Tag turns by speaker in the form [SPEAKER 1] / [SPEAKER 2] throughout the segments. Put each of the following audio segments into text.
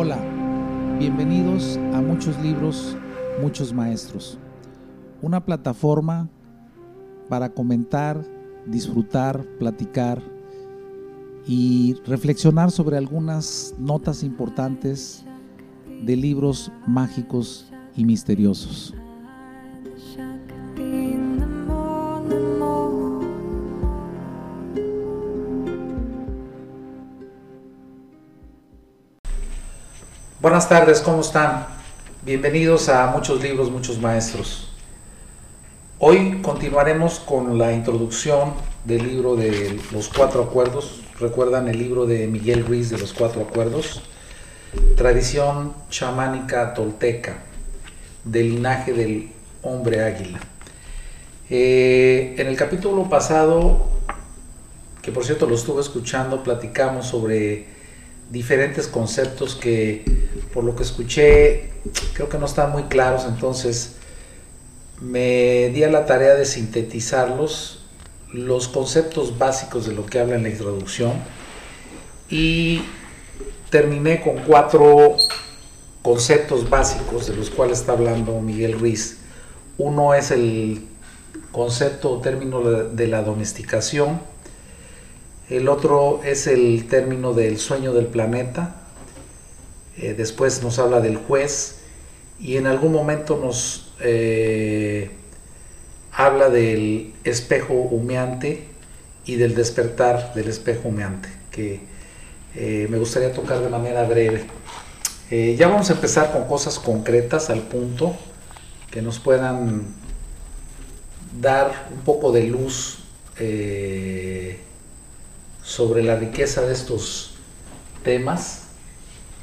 [SPEAKER 1] Hola, bienvenidos a Muchos Libros, Muchos Maestros, una plataforma para comentar, disfrutar, platicar y reflexionar sobre algunas notas importantes de libros mágicos y misteriosos. Buenas tardes, ¿cómo están? Bienvenidos a Muchos Libros, Muchos Maestros. Hoy continuaremos con la introducción del libro de los cuatro acuerdos. Recuerdan el libro de Miguel Ruiz de los cuatro acuerdos. Tradición chamánica tolteca del linaje del hombre águila. Eh, en el capítulo pasado, que por cierto lo estuve escuchando, platicamos sobre diferentes conceptos que por lo que escuché creo que no están muy claros, entonces me di a la tarea de sintetizarlos, los conceptos básicos de lo que habla en la introducción y terminé con cuatro conceptos básicos de los cuales está hablando Miguel Ruiz. Uno es el concepto o término de la domesticación, el otro es el término del sueño del planeta, eh, después nos habla del juez y en algún momento nos eh, habla del espejo humeante y del despertar del espejo humeante, que eh, me gustaría tocar de manera breve. ya vamos a empezar con cosas concretas al punto que nos puedan dar un poco de luz sobre la riqueza de estos temas.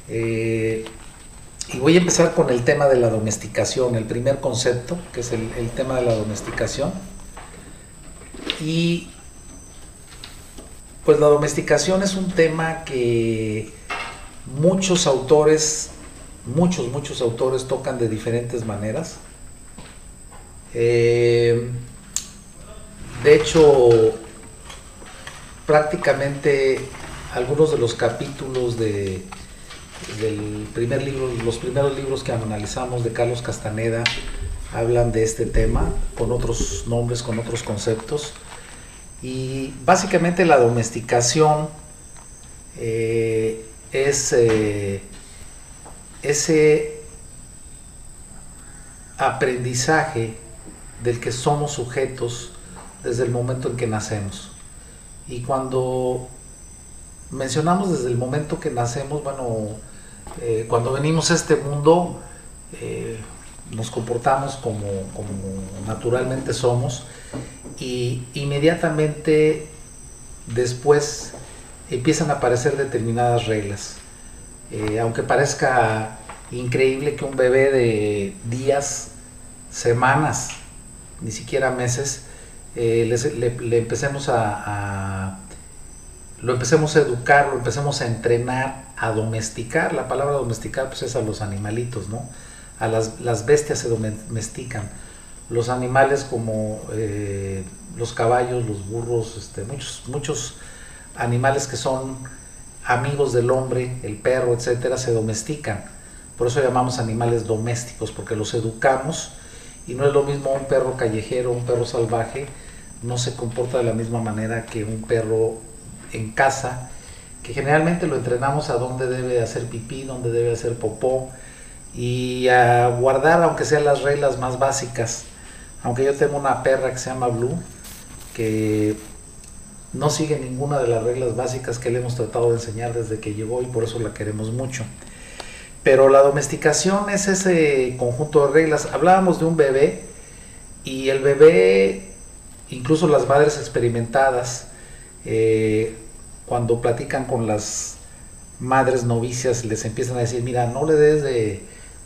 [SPEAKER 1] Eh, y voy a empezar con el tema de la domesticación, el primer concepto, que es el, tema de la domesticación. Y pues la domesticación es un tema que muchos autores, muchos, muchos autores tocan de diferentes maneras. Eh, de hecho, prácticamente algunos de los capítulos de, del primer libro, los primeros libros que analizamos de Carlos Castaneda hablan de este tema con otros nombres, con otros conceptos. Y básicamente la domesticación eh, es eh, ese aprendizaje del que somos sujetos desde el momento en que nacemos. Y cuando mencionamos desde el momento que nacemos, bueno, eh, cuando venimos a este mundo, eh, nos comportamos como, naturalmente somos y inmediatamente después empiezan a aparecer determinadas reglas. Eh, aunque parezca increíble que un bebé de días, semanas, ni siquiera meses, eh, le, empecemos a, lo empecemos a educar, lo empecemos a entrenar, a domesticar. La palabra domesticar pues es a los animalitos, ¿no? A las, las bestias se domestican. Los animales como eh, los caballos, los burros, este, muchos, muchos animales que son amigos del hombre, el perro, etcétera, se domestican. Por eso llamamos animales domésticos, porque los educamos y no es lo mismo un perro callejero, un perro salvaje, no se comporta de la misma manera que un perro en casa, que generalmente lo entrenamos a dónde debe hacer pipí, dónde debe hacer popó y a guardar aunque sean las reglas más básicas. Aunque yo tengo una perra que se llama Blue, que no sigue ninguna de las reglas básicas que le hemos tratado de enseñar desde que llegó y por eso la queremos mucho. Pero la domesticación es ese conjunto de reglas. Hablábamos de un bebé y el bebé incluso las madres experimentadas, eh, cuando platican con las madres novicias, les empiezan a decir, mira, no le des de,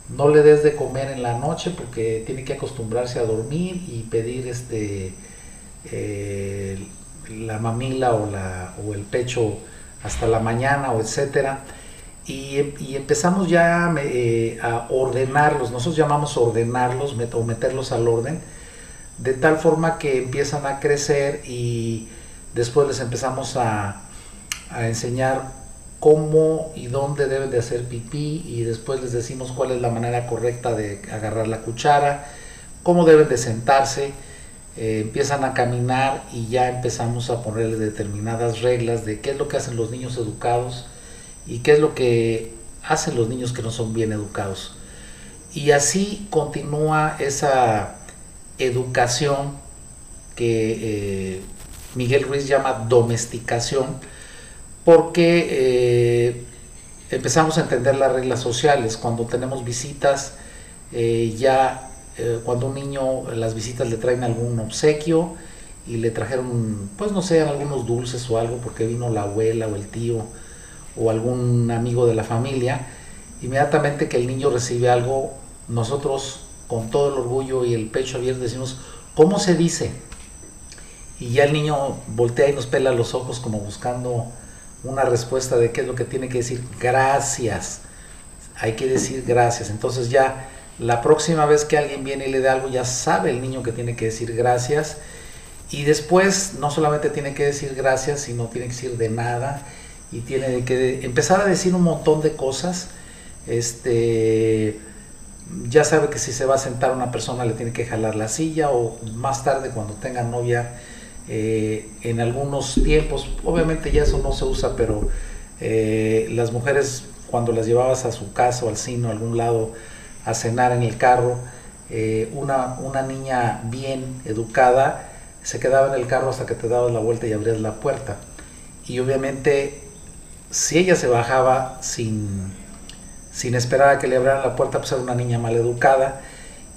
[SPEAKER 1] no le des de comer en la noche porque tiene que acostumbrarse a dormir y pedir este eh, la mamila o, la, o el pecho hasta la mañana o etcétera. Y, empezamos ya eh, a ordenarlos, nosotros llamamos ordenarlos o meterlos al orden, de tal forma que empiezan a crecer y después les empezamos a, enseñar cómo y dónde deben de hacer pipí y después les decimos cuál es la manera correcta de agarrar la cuchara, cómo deben de sentarse, eh, empiezan a caminar y ya empezamos a ponerle determinadas reglas de qué es lo que hacen los niños educados y qué es lo que hacen los niños que no son bien educados. Y así continúa esa educación que eh, Miguel Ruiz llama domesticación, porque eh, empezamos a entender las reglas sociales. Cuando tenemos visitas, eh, ya cuando un niño, las visitas le traen algún obsequio y le trajeron, pues no sé, algunos dulces o algo, porque vino la abuela o el tío o algún amigo de la familia, inmediatamente que el niño recibe algo, nosotros con todo el orgullo y el pecho abierto decimos, ¿cómo se dice? Y ya el niño voltea y nos pela los ojos como buscando una respuesta de qué es lo que tiene que decir. Gracias. Hay que decir gracias. Entonces ya la próxima vez que alguien viene y le da algo, ya sabe el niño que tiene que decir gracias. Y después no solamente tiene que decir gracias, sino tiene que decir de nada y tiene que empezar a decir un montón de cosas. Este, ya sabe que si se va a sentar una persona le tiene que jalar la silla o más tarde cuando tenga novia eh, en algunos tiempos, obviamente ya eso no se usa, pero eh, las mujeres cuando las llevabas a su casa o al cine o a algún lado a cenar en el carro, eh, una, una niña bien educada se quedaba en el carro hasta que te dabas la vuelta y abrías la puerta. Y obviamente si ella se bajaba sin, sin esperar a que le abrieran la puerta, pues era una niña mal educada.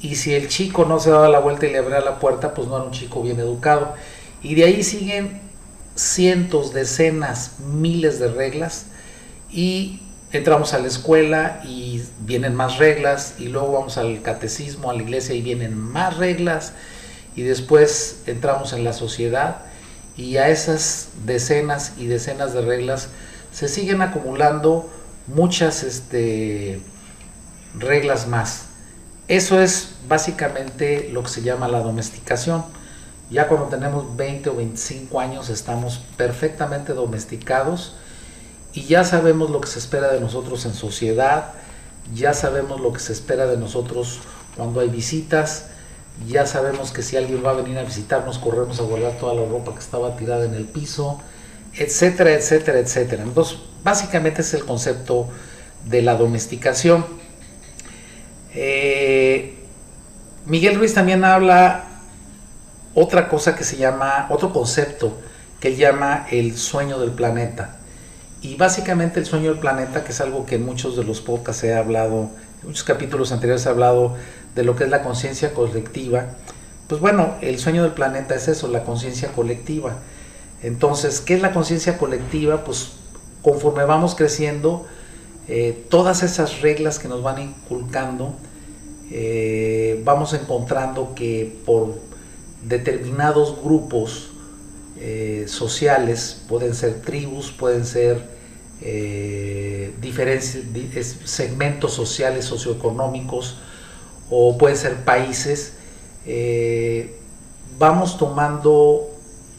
[SPEAKER 1] Y si el chico no se daba la vuelta y le abría la puerta, pues no era un chico bien educado. Y de ahí siguen cientos, decenas, miles de reglas. Y entramos a la escuela y vienen más reglas. Y luego vamos al catecismo, a la iglesia y vienen más reglas. Y después entramos en la sociedad. Y a esas decenas y decenas de reglas se siguen acumulando muchas este, reglas más. Eso es básicamente lo que se llama la domesticación. Ya cuando tenemos 20 o 25 años estamos perfectamente domesticados y ya sabemos lo que se espera de nosotros en sociedad, ya sabemos lo que se espera de nosotros cuando hay visitas, ya sabemos que si alguien va a venir a visitarnos corremos a guardar toda la ropa que estaba tirada en el piso, etcétera, etcétera, etcétera. Entonces, básicamente es el concepto de la domesticación. Eh, Miguel Ruiz también habla otra cosa que se llama, otro concepto que él llama el sueño del planeta. Y básicamente el sueño del planeta, que es algo que en muchos de los podcasts he hablado, en muchos capítulos anteriores he hablado de lo que es la conciencia colectiva. Pues bueno, el sueño del planeta es eso, la conciencia colectiva. Entonces, ¿qué es la conciencia colectiva? Pues conforme vamos creciendo, eh, todas esas reglas que nos van inculcando, eh, vamos encontrando que por determinados grupos eh, sociales, pueden ser tribus, pueden ser diferentes segmentos sociales, socioeconómicos, o pueden ser países, vamos tomando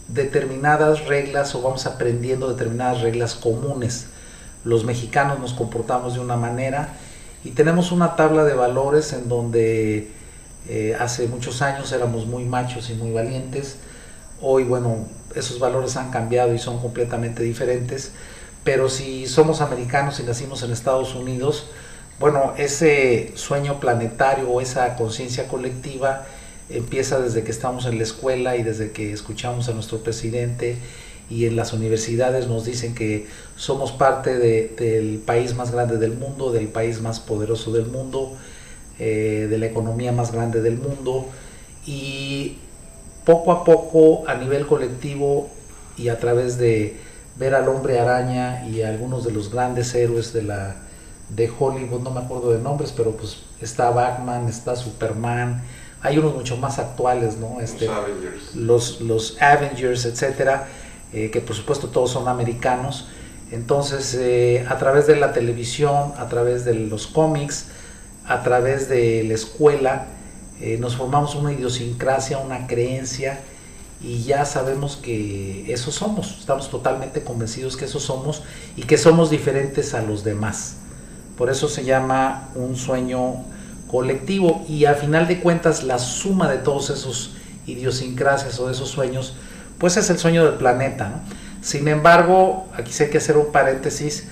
[SPEAKER 1] determinadas reglas o vamos aprendiendo determinadas reglas comunes. Los mexicanos nos comportamos de una manera y tenemos una tabla de valores en donde eh, hace muchos años éramos muy machos y muy valientes. Hoy, bueno, esos valores han cambiado y son completamente diferentes. Pero si somos americanos y nacimos en Estados Unidos, bueno, ese sueño planetario o esa conciencia colectiva empieza desde que estamos en la escuela y desde que escuchamos a nuestro presidente y en las universidades nos dicen que somos parte del país más grande del mundo, del país más poderoso del mundo, eh, de la economía más grande del mundo y poco a poco a nivel colectivo y a través de ver al hombre araña y a algunos de los grandes héroes de la de Hollywood, no me acuerdo de nombres, pero pues está Batman, está Superman, hay unos mucho más actuales, ¿no? Este, los Avengers. Los, los Avengers, etcétera, eh, que por supuesto todos son americanos. Entonces, eh, a través de la televisión, a través de los cómics, a través de la escuela, eh, nos formamos una idiosincrasia, una creencia, y ya sabemos que eso somos, estamos totalmente convencidos que eso somos y que somos diferentes a los demás. Por eso se llama un sueño colectivo y a final de cuentas la suma de todos esos idiosincrasias o de esos sueños, pues es el sueño del planeta. Sin embargo, aquí sí hay que hacer un paréntesis,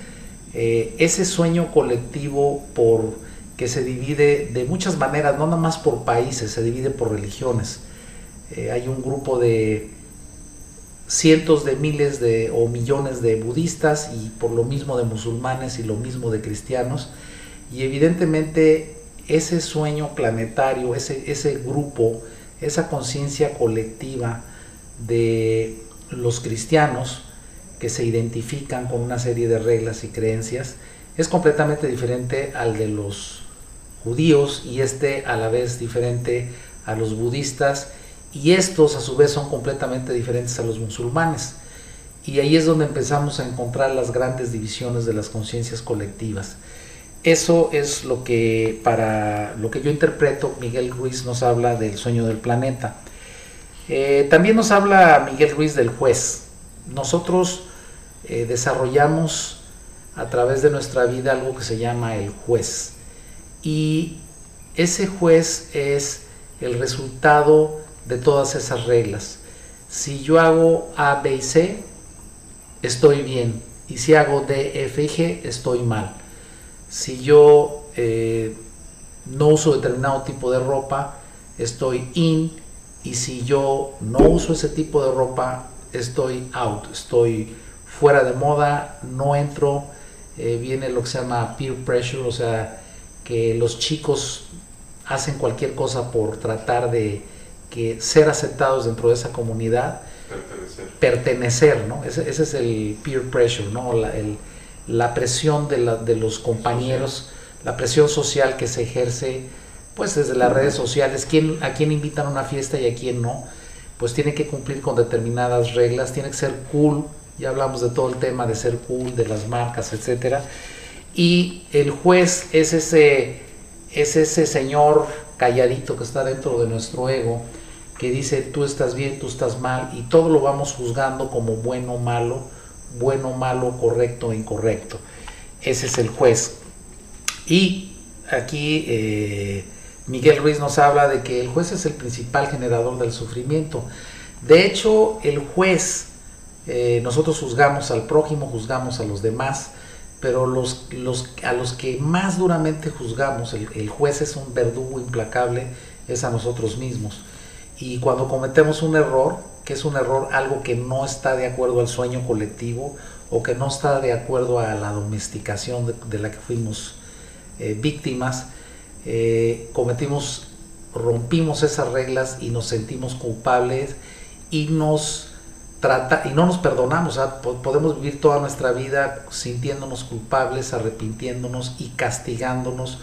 [SPEAKER 1] eh, ese sueño colectivo por que se divide de muchas maneras, no nada más por países, se divide por religiones. Eh, hay un grupo de cientos de miles de o millones de budistas y por lo mismo de musulmanes y lo mismo de cristianos. Y evidentemente ese sueño planetario, ese, ese grupo, esa conciencia colectiva de los cristianos que se identifican con una serie de reglas y creencias, es completamente diferente al de los judíos y este a la vez diferente a los budistas y estos a su vez son completamente diferentes a los musulmanes. Y ahí es donde empezamos a encontrar las grandes divisiones de las conciencias colectivas. Eso es lo que para lo que yo interpreto Miguel Ruiz nos habla del sueño del planeta. Eh, también nos habla Miguel Ruiz del juez. Nosotros eh, desarrollamos a través de nuestra vida algo que se llama el juez. Y ese juez es el resultado de todas esas reglas. Si yo hago A, B y C, estoy bien. Y si hago D, F y G, estoy mal si yo eh, no uso determinado tipo de ropa, estoy in, y si yo no uso ese tipo de ropa, estoy out, estoy fuera de moda, no entro, eh, viene lo que se llama peer pressure, o sea, que los chicos hacen cualquier cosa por tratar de que ser aceptados dentro de esa comunidad. Pertenecer. Pertenecer, ¿no? Ese, es el peer pressure, ¿no? el, la presión de, de los compañeros, la presión social que se ejerce pues desde las redes sociales, quién, a quién invitan a una fiesta y a quién no, pues tiene que cumplir con determinadas reglas, tiene que ser cool, ya hablamos de todo el tema de ser cool, de las marcas, etcétera. Y el juez es ese, es ese señor calladito que está dentro de nuestro ego, que dice tú estás bien, tú estás mal, y todo lo vamos juzgando como bueno o malo, bueno, malo, correcto incorrecto. Ese es el juez. Y aquí eh, Miguel Ruiz nos habla de que el juez es el principal generador del sufrimiento. De hecho, el juez, eh, nosotros juzgamos al prójimo, juzgamos a los demás, pero los, los, a los que más duramente juzgamos, el, el juez es un verdugo implacable, es a nosotros mismos. Y cuando cometemos un error, que es un error, algo que no está de acuerdo al sueño colectivo o que no está de acuerdo a la domesticación de, la que fuimos eh, víctimas, eh, cometimos, rompimos esas reglas y nos sentimos culpables y nos trata y no nos perdonamos, podemos vivir toda nuestra vida sintiéndonos culpables, arrepintiéndonos y castigándonos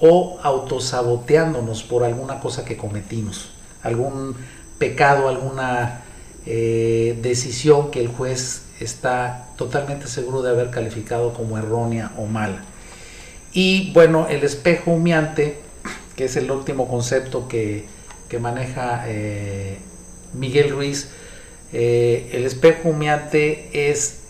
[SPEAKER 1] o autosaboteándonos por alguna cosa que cometimos, algún pecado, alguna eh, decisión que el juez está totalmente seguro de haber calificado como errónea o mala. Y bueno, el espejo humeante, que es el último concepto que, maneja eh, Miguel Ruiz, eh, el espejo humeante es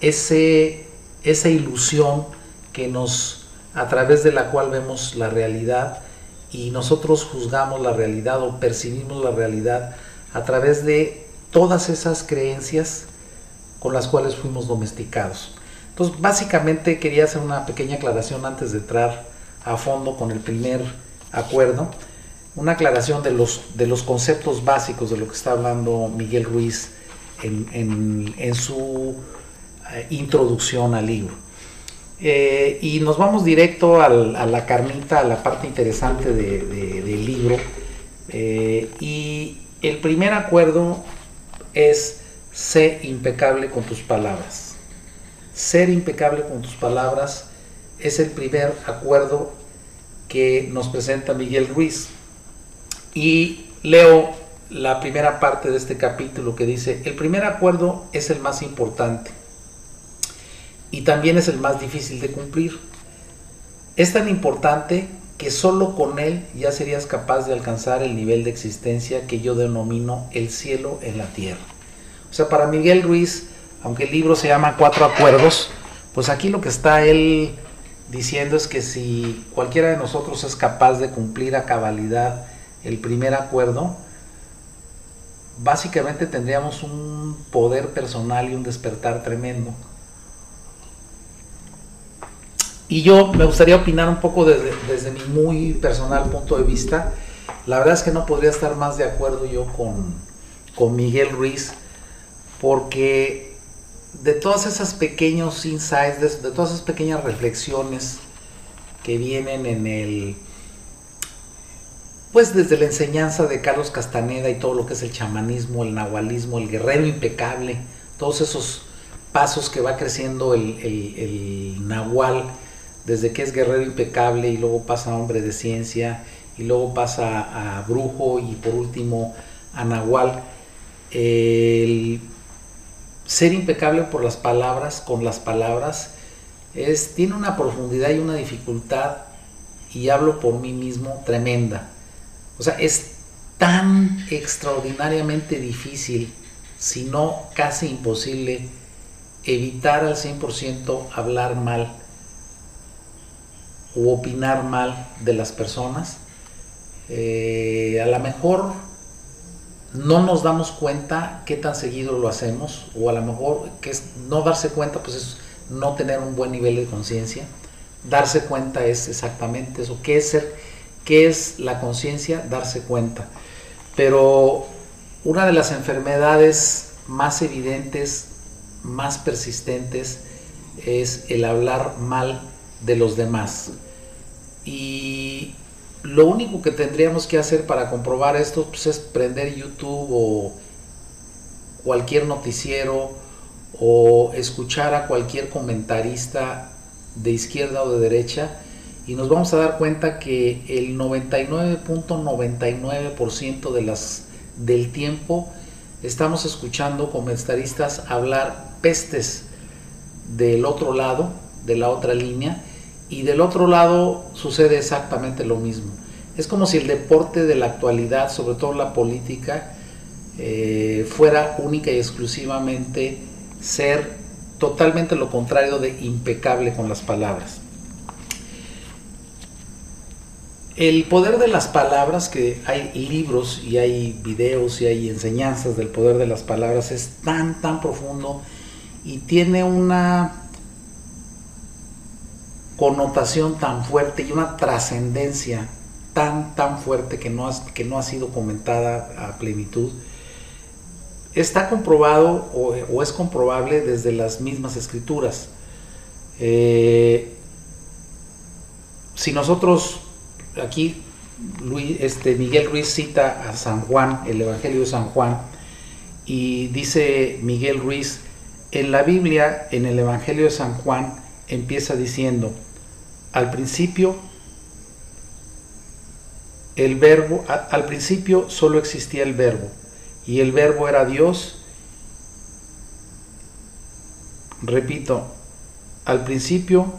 [SPEAKER 1] ese, esa ilusión que nos, a través de la cual vemos la realidad, y nosotros juzgamos la realidad o percibimos la realidad a través de todas esas creencias con las cuales fuimos domesticados. Entonces, básicamente quería hacer una pequeña aclaración antes de entrar a fondo con el primer acuerdo, una aclaración de los, de los conceptos básicos de lo que está hablando Miguel Ruiz en, en su eh, introducción al libro. Eh, y nos vamos directo a la carnita, a la parte interesante del libro. Eh, y el primer acuerdo es sé impecable con tus palabras. Ser impecable con tus palabras es el primer acuerdo que nos presenta Miguel Ruiz. Y leo la primera parte de este capítulo que dice, el primer acuerdo es el más importante y también es el más difícil de cumplir. Es tan importante que solo con él ya serías capaz de alcanzar el nivel de existencia que yo denomino el cielo en la tierra. O sea, para Miguel Ruiz, aunque el libro se llama Cuatro Acuerdos, pues aquí lo que está él diciendo es que si cualquiera de nosotros es capaz de cumplir a cabalidad el primer acuerdo, básicamente tendríamos un poder personal y un despertar tremendo. Y yo me gustaría opinar un poco desde, mi muy personal punto de vista. La verdad es que no podría estar más de acuerdo yo con, con Miguel Ruiz, porque de todas esas pequeños insights, de, todas esas pequeñas reflexiones que vienen en el, pues desde la enseñanza de Carlos Castaneda y todo lo que es el chamanismo, el nahualismo, el guerrero impecable, todos esos pasos que va creciendo el, el, el nahual desde que es guerrero impecable y luego pasa a hombre de ciencia y luego pasa a brujo y por último a nahual. El ser impecable por las palabras, con las palabras, es, tiene una profundidad y una dificultad, y hablo por mí mismo, tremenda. O sea, es tan extraordinariamente difícil, si no casi imposible, evitar al 100% hablar mal o opinar mal de las personas. Eh, a lo mejor no nos damos cuenta qué tan seguido lo hacemos, o a lo mejor que es no darse cuenta, pues es no tener un buen nivel de conciencia. Darse cuenta es exactamente eso. ¿Qué es ser? ¿Qué es la conciencia? Darse cuenta. Pero una de las enfermedades más evidentes, más persistentes, es el hablar mal de los demás. Y lo único que tendríamos que hacer para comprobar esto pues, es prender YouTube o cualquier noticiero o escuchar a cualquier comentarista de izquierda o de derecha y nos vamos a dar cuenta que el 99.99% de del tiempo estamos escuchando comentaristas hablar pestes del otro lado, de la otra línea y del otro lado sucede exactamente lo mismo. Es como si el deporte de la actualidad, sobre todo la política, eh, fuera única y exclusivamente ser totalmente lo contrario de impecable con las palabras. El poder de las palabras, que hay libros y hay videos y hay enseñanzas del poder de las palabras, es tan, tan profundo y tiene una connotación tan fuerte y una trascendencia tan, tan fuerte que no, ha, que no ha sido comentada a plenitud, está comprobado o, es comprobable desde las mismas escrituras. Eh, si nosotros aquí Luis, este, Miguel Ruiz cita a San Juan, el Evangelio de San Juan, y dice Miguel Ruiz, en la Biblia, en el Evangelio de San Juan, empieza diciendo, al principio el verbo, al principio solo existía el verbo y el verbo era Dios. Repito, al principio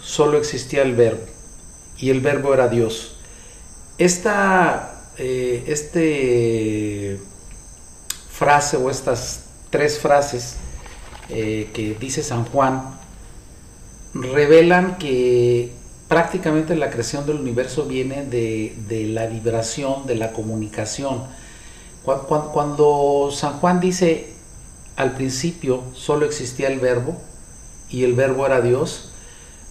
[SPEAKER 1] solo existía el verbo y el verbo era Dios. Esta eh, este frase o estas tres frases eh, que dice San Juan revelan que prácticamente la creación del universo viene de, la vibración, de la comunicación. Cuando, San Juan dice al principio solo existía el verbo y el verbo era Dios,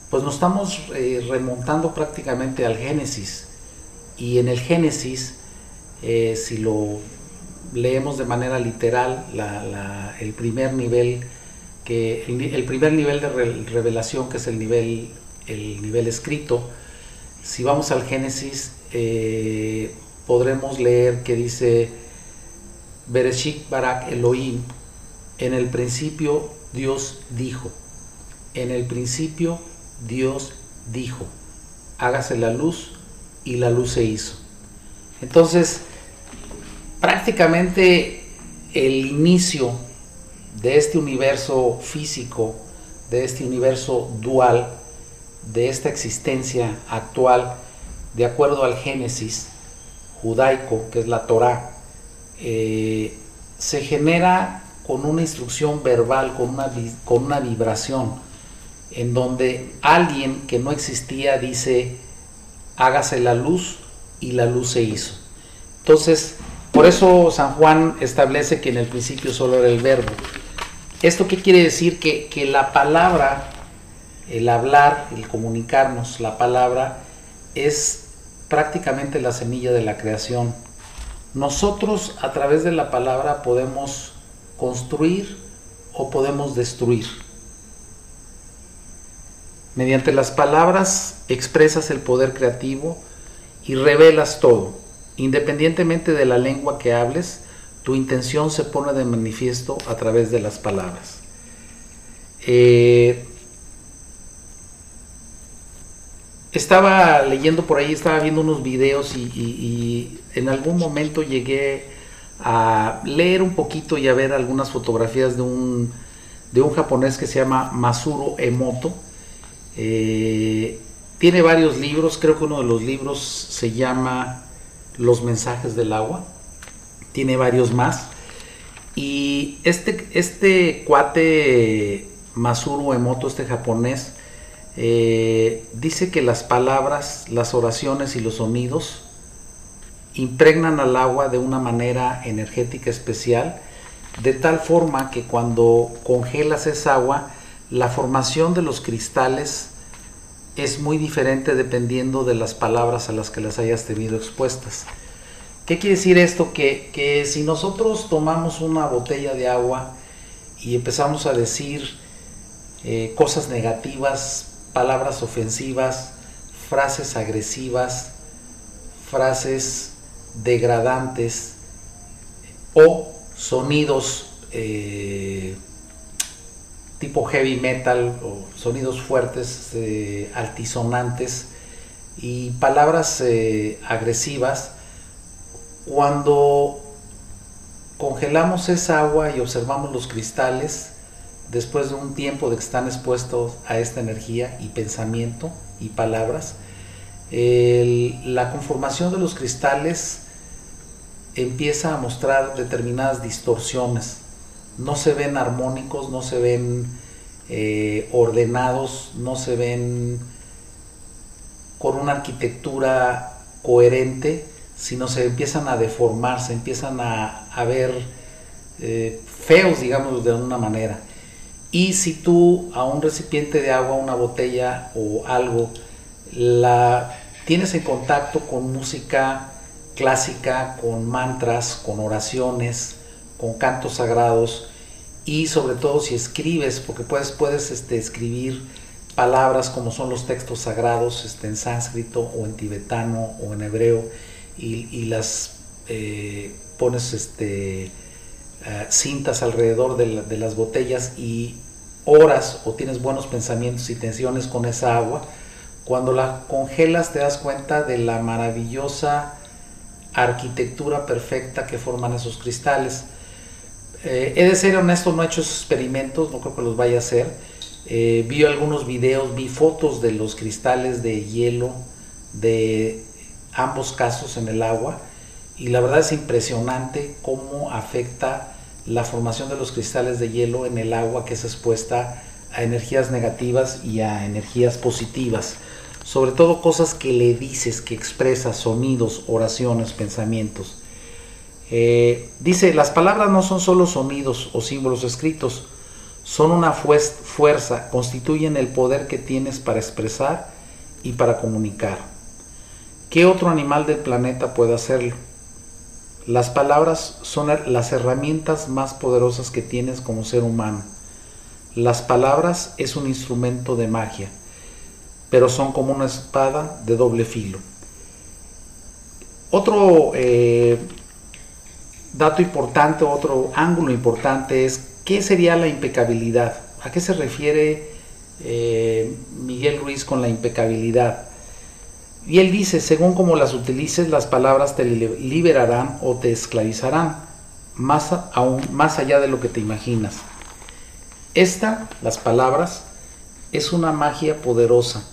[SPEAKER 1] pues nos estamos eh, remontando prácticamente al Génesis. Y en el Génesis, eh, si lo leemos de manera literal, el primer nivel que el, primer nivel de revelación, que es el nivel, el nivel escrito, si vamos al Génesis, eh, podremos leer que dice, Bereshit Barak Elohim, en el principio Dios dijo, en el principio Dios dijo, hágase la luz y la luz se hizo. Entonces, prácticamente el inicio de este universo físico, de este universo dual, de esta existencia actual, de acuerdo al Génesis judaico, que es la Torah, eh, se genera con una instrucción verbal, con una, con una vibración, en donde alguien que no existía dice, hágase la luz y la luz se hizo. Entonces, por eso San Juan establece que en el principio solo era el verbo. ¿Esto qué quiere decir? Que, que la palabra, el hablar, el comunicarnos, la palabra es prácticamente la semilla de la creación. Nosotros a través de la palabra podemos construir o podemos destruir. Mediante las palabras expresas el poder creativo y revelas todo. Independientemente de la lengua que hables, tu intención se pone de manifiesto a través de las palabras. Eh, estaba leyendo por ahí, estaba viendo unos videos y, en algún momento llegué a leer un poquito y a ver algunas fotografías de un, de un japonés que se llama Masuro Emoto. Eh, tiene varios libros, creo que uno de los libros se llama Los mensajes del agua. Tiene varios más. Y este, este cuate Masuro Emoto, este japonés, eh, dice que las palabras, las oraciones y los sonidos impregnan al agua de una manera energética especial, de tal forma que cuando congelas esa agua, la formación de los cristales es muy diferente dependiendo de las palabras a las que las hayas tenido expuestas. ¿Qué quiere decir esto? Que, si nosotros tomamos una botella de agua y empezamos a decir eh, cosas negativas, palabras ofensivas, frases agresivas, frases degradantes o sonidos eh, tipo heavy metal o sonidos fuertes, eh, altisonantes y palabras agresivas, cuando congelamos esa agua y observamos los cristales, después de un tiempo de que están expuestos a esta energía y pensamiento y palabras, la conformación de los cristales empieza a mostrar determinadas distorsiones. No se ven armónicos, no se ven eh, ordenados, no se ven con una arquitectura coherente, sino se empiezan a deformar, se empiezan a, ver eh, feos, digamos, de alguna manera. Y si tú a un recipiente de agua, una botella o algo, la tienes en contacto con música clásica, con mantras, con oraciones, con cantos sagrados y sobre todo si escribes, porque puedes, puedes este, escribir palabras como son los textos sagrados este, en sánscrito o en tibetano o en hebreo y, las eh, pones este, eh, cintas alrededor de, de, las botellas y oras o tienes buenos pensamientos y tensiones con esa agua, cuando la congelas te das cuenta de la maravillosa arquitectura perfecta que forman esos cristales. Eh, he de ser honesto, no he hecho experimentos, no creo que los vaya a hacer. Eh, vi algunos videos, vi fotos de los cristales de hielo de ambos casos en el agua y la verdad es impresionante cómo afecta la formación de los cristales de hielo en el agua que es expuesta a energías negativas y a energías positivas. Sobre todo cosas que le dices, que expresas, sonidos, oraciones, pensamientos. Eh, dice, las palabras no son solo sonidos o símbolos escritos, son una fuerza, constituyen el poder que tienes para expresar y para comunicar. ¿Qué otro animal del planeta puede hacerlo? Las palabras son las herramientas más poderosas que tienes como ser humano. Las palabras es un instrumento de magia, pero son como una espada de doble filo. Otro eh, dato importante, otro ángulo importante es qué sería la impecabilidad. ¿A qué se refiere eh, Miguel Ruiz con la impecabilidad? Y él dice, según como las utilices, las palabras te liberarán o te esclavizarán, más, aún, más allá de lo que te imaginas. Esta, las palabras, es una magia poderosa.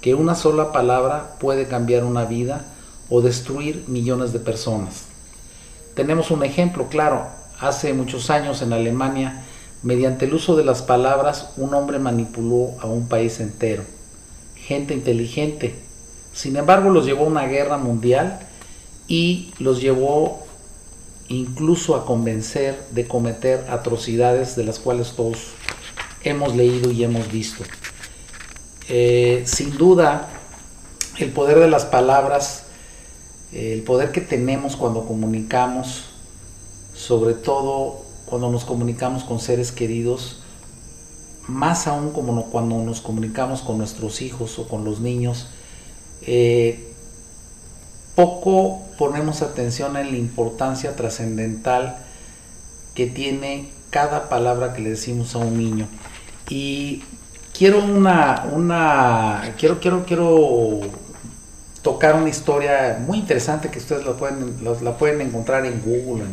[SPEAKER 1] que una sola palabra puede cambiar una vida o destruir millones de personas. Tenemos un ejemplo claro. Hace muchos años en Alemania, mediante el uso de las palabras, un hombre manipuló a un país entero. Gente inteligente. Sin embargo, los llevó a una guerra mundial y los llevó incluso a convencer de cometer atrocidades de las cuales todos hemos leído y hemos visto. Eh, sin duda, el poder de las palabras, el poder que tenemos cuando comunicamos, sobre todo cuando nos comunicamos con seres queridos, más aún como cuando nos comunicamos con nuestros hijos o con los niños, eh, poco ponemos atención en la importancia trascendental que tiene cada palabra que le decimos a un niño. Y quiero una, una quiero, quiero, quiero tocar una historia muy interesante que ustedes la pueden, la, pueden encontrar en Google,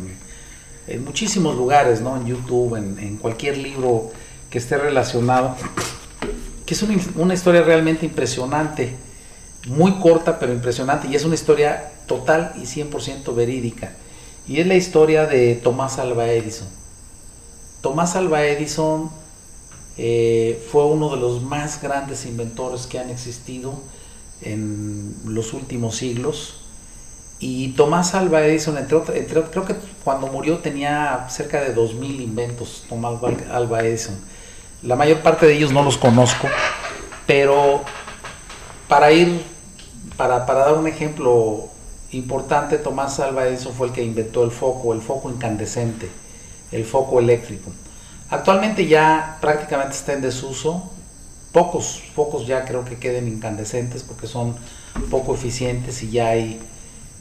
[SPEAKER 1] en, muchísimos lugares, ¿no? En YouTube, en, cualquier libro que esté relacionado, que es una, una historia realmente impresionante muy corta pero impresionante y es una historia total y 100% verídica. Y es la historia de Tomás Alba Edison. Tomás Alba Edison eh, fue uno de los más grandes inventores que han existido en los últimos siglos. Y Tomás Alba Edison, entre, entre creo que cuando murió tenía cerca de 2.000 inventos, Tomás Alba Edison. La mayor parte de ellos no los conozco, pero para ir, para, dar un ejemplo importante, Tomás Alva Edison fue el que inventó el foco, el foco incandescente, el foco eléctrico. Actualmente ya prácticamente está en desuso, pocos focos ya creo que queden incandescentes porque son poco eficientes y ya hay,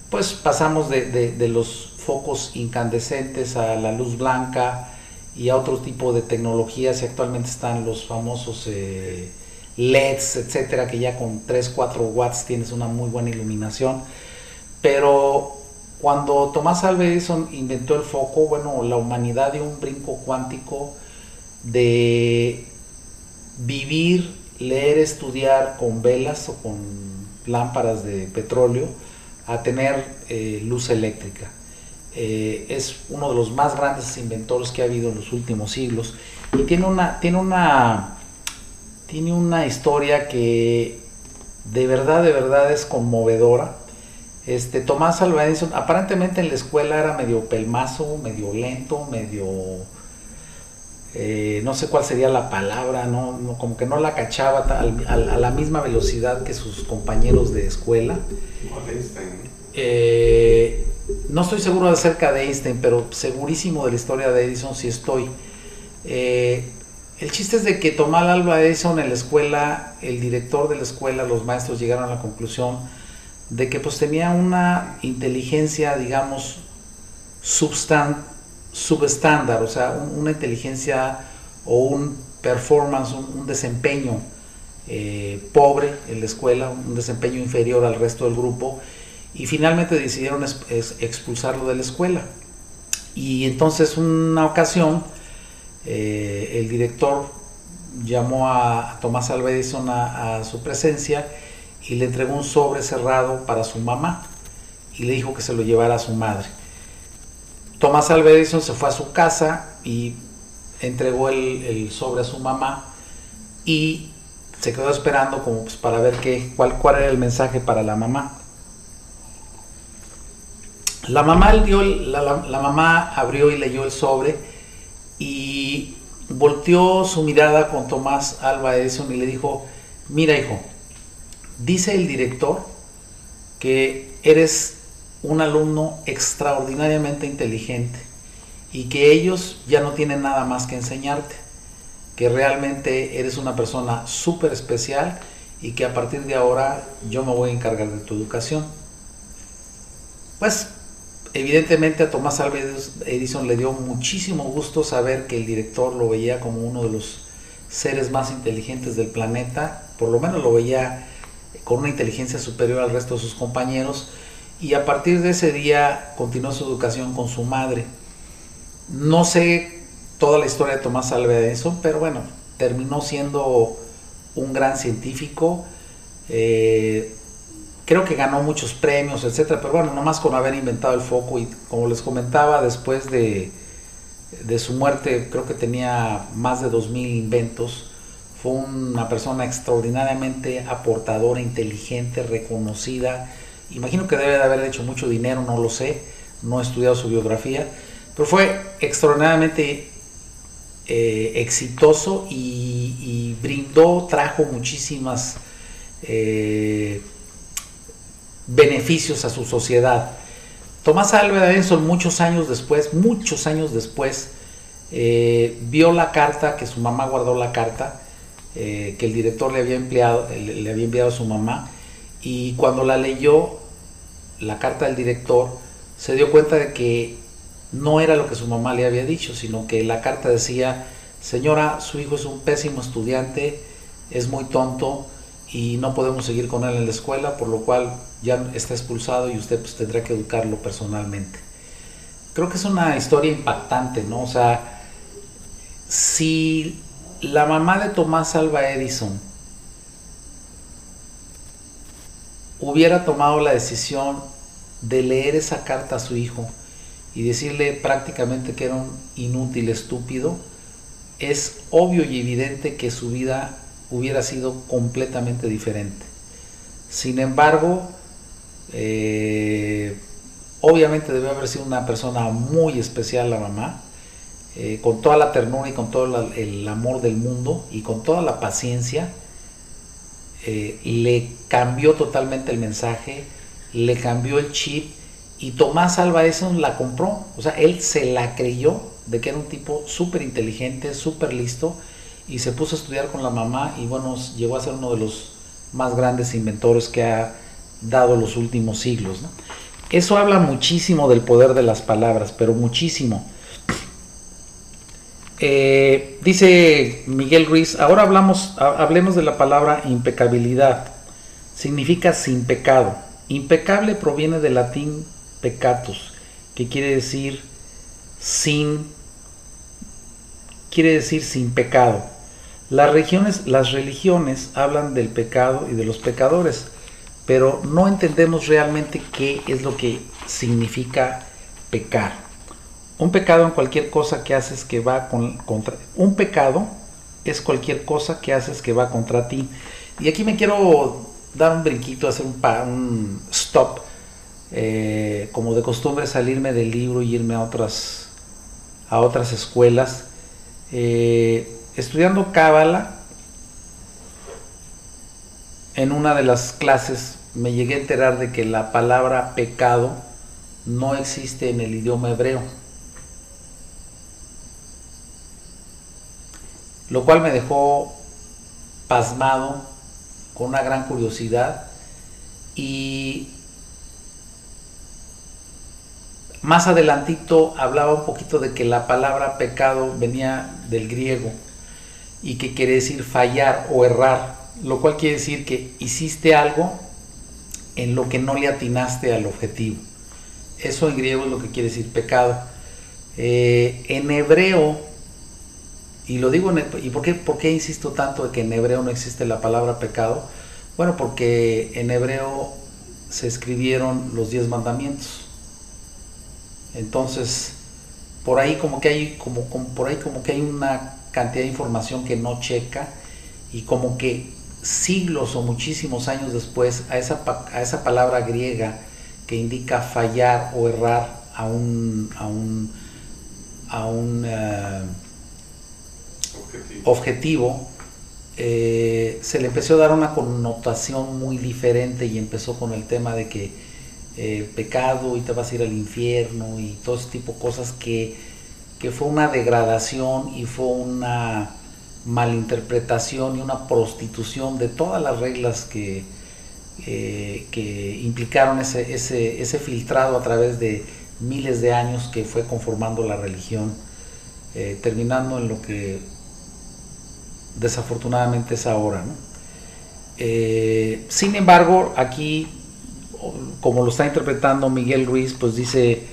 [SPEAKER 1] pues pasamos de, los focos incandescentes a la luz blanca y a otro tipo de tecnologías y actualmente están los famosos... Eh, LEDs, etcétera, que ya con 3, 4 watts tienes una muy buena iluminación. Pero cuando Tomás Alva Edison inventó el foco, bueno, la humanidad dio un brinco cuántico de vivir, leer, estudiar con velas o con lámparas de petróleo a tener eh, luz eléctrica. Eh, es uno de los más grandes inventores que ha habido en los últimos siglos y tiene una, tiene una tiene una historia que de verdad, de verdad es conmovedora. Este, Tomás Alva Edison, aparentemente en la escuela era medio pelmazo, medio lento, medio... Eh, no sé cuál sería la palabra, no, como que no la cachaba a, la misma velocidad que sus compañeros de escuela. Eh, no estoy seguro acerca de Einstein, pero segurísimo de la historia de Edison sí estoy. Eh, el chiste es de que Tomás Alba Edison en la escuela, el director de la escuela, los maestros llegaron a la conclusión de que pues tenía una inteligencia, digamos, subestándar, o sea, una inteligencia o un performance, un, desempeño eh, pobre en la escuela, un desempeño inferior al resto del grupo, y finalmente decidieron expulsarlo de la escuela. Y entonces una ocasión, eh, el director llamó a, Tomás Alva Edison a, su presencia y le entregó un sobre cerrado para su mamá y le dijo que se lo llevara a su madre. Tomás Alva Edison se fue a su casa y entregó el, sobre a su mamá y se quedó esperando pues para ver qué, cuál, cuál era el mensaje para la mamá. La mamá, dio, la mamá abrió y leyó el sobre y volteó su mirada con Tomás Alba Edison y le dijo, mira hijo, dice el director que eres un alumno extraordinariamente inteligente y que ellos ya no tienen nada más que enseñarte, que realmente eres una persona súper especial y que a partir de ahora yo me voy a encargar de tu educación. Pues evidentemente a Tomás Alva Edison le dio muchísimo gusto saber que el director lo veía como uno de los seres más inteligentes del planeta, por lo menos lo veía con una inteligencia superior al resto de sus compañeros, y a partir de ese día continuó su educación con su madre. No sé toda la historia de Tomás Alva Edison, pero bueno, terminó siendo un gran científico, Eh, creo que ganó muchos premios, etcétera, pero bueno, nomás con haber inventado el foco y como les comentaba, después de, de su muerte, creo que tenía más de 2.000 inventos. Fue una persona extraordinariamente aportadora, inteligente, reconocida. Imagino que debe de haber hecho mucho dinero, no lo sé, no he estudiado su biografía, pero fue extraordinariamente eh, exitoso y, brindó, trajo muchísimas eh, beneficios a su sociedad. Tomás Alva Edison muchos años después, muchos años después, eh, vio la carta, que su mamá guardó la carta, que el director le había, empleado, le había enviado a su mamá, y cuando la leyó, la carta del director, se dio cuenta de que no era lo que su mamá le había dicho, sino que la carta decía, señora, su hijo es un pésimo estudiante, es muy tonto y no podemos seguir con él en la escuela, por lo cual ya está expulsado y usted pues, tendrá que educarlo personalmente. Creo que es una historia impactante, ¿no? O sea, si la mamá de Tomás Alba Edison hubiera tomado la decisión de leer esa carta a su hijo y decirle prácticamente que era un inútil, estúpido, es obvio y evidente que su vida hubiera sido completamente diferente. Sin embargo, eh, obviamente debe haber sido una persona muy especial la mamá, eh, con toda la ternura y con todo el amor del mundo y con toda la paciencia, eh, le cambió totalmente el mensaje, le cambió el chip y Tomás Alba Edison la compró, o sea, él se la creyó de que era un tipo súper inteligente, súper listo y se puso a estudiar con la mamá y bueno, llegó a ser uno de los más grandes inventores que ha dado los últimos siglos. Eso habla muchísimo del poder de las palabras, pero muchísimo. Eh, dice Miguel Ruiz, ahora hablamos, hablemos de la palabra impecabilidad. Significa sin pecado. Impecable proviene del latín peccatus, que quiere decir sin, quiere decir sin pecado. Las, regiones, las religiones hablan del pecado y de los pecadores, pero no entendemos realmente qué es lo que significa pecar. Un pecado en cualquier cosa que haces que va contra... Un pecado es cualquier cosa que haces que va contra ti. Y aquí me quiero dar un brinquito, hacer un, un stop. Eh, como de costumbre salirme del libro y irme a otras, a otras escuelas. Eh, estudiando Cábala, en una de las clases me llegué a enterar de que la palabra pecado no existe en el idioma hebreo. lo cual me dejó pasmado, con una gran curiosidad y más adelantito hablaba un poquito de que la palabra pecado venía del griego y que quiere decir fallar o errar, lo cual quiere decir que hiciste algo en lo que no le atinaste al objetivo. Eso en griego es lo que quiere decir pecado. Eh, en hebreo y lo digo, ¿y por qué, por qué insisto tanto de que en hebreo no existe la palabra pecado? Bueno, porque en hebreo se escribieron los diez mandamientos. Entonces, por ahí como que hay, como, por ahí como que hay una cantidad de información que no checa y como que siglos o muchísimos años después a esa, a esa palabra griega que indica fallar o errar a un, a un, a un eh, objetivo, eh, se le empezó a dar una connotación muy diferente y empezó con el tema de que eh, pecado y te vas a ir al infierno y todo ese tipo de cosas que, que fue una degradación y fue una malinterpretación y una prostitución de todas las reglas que, eh, que implicaron ese, ese, ese, filtrado a través de miles de años que fue conformando la religión, terminando en lo que desafortunadamente es ahora. Eh, sin embargo, aquí, como lo está interpretando Miguel Ruiz, pues dice,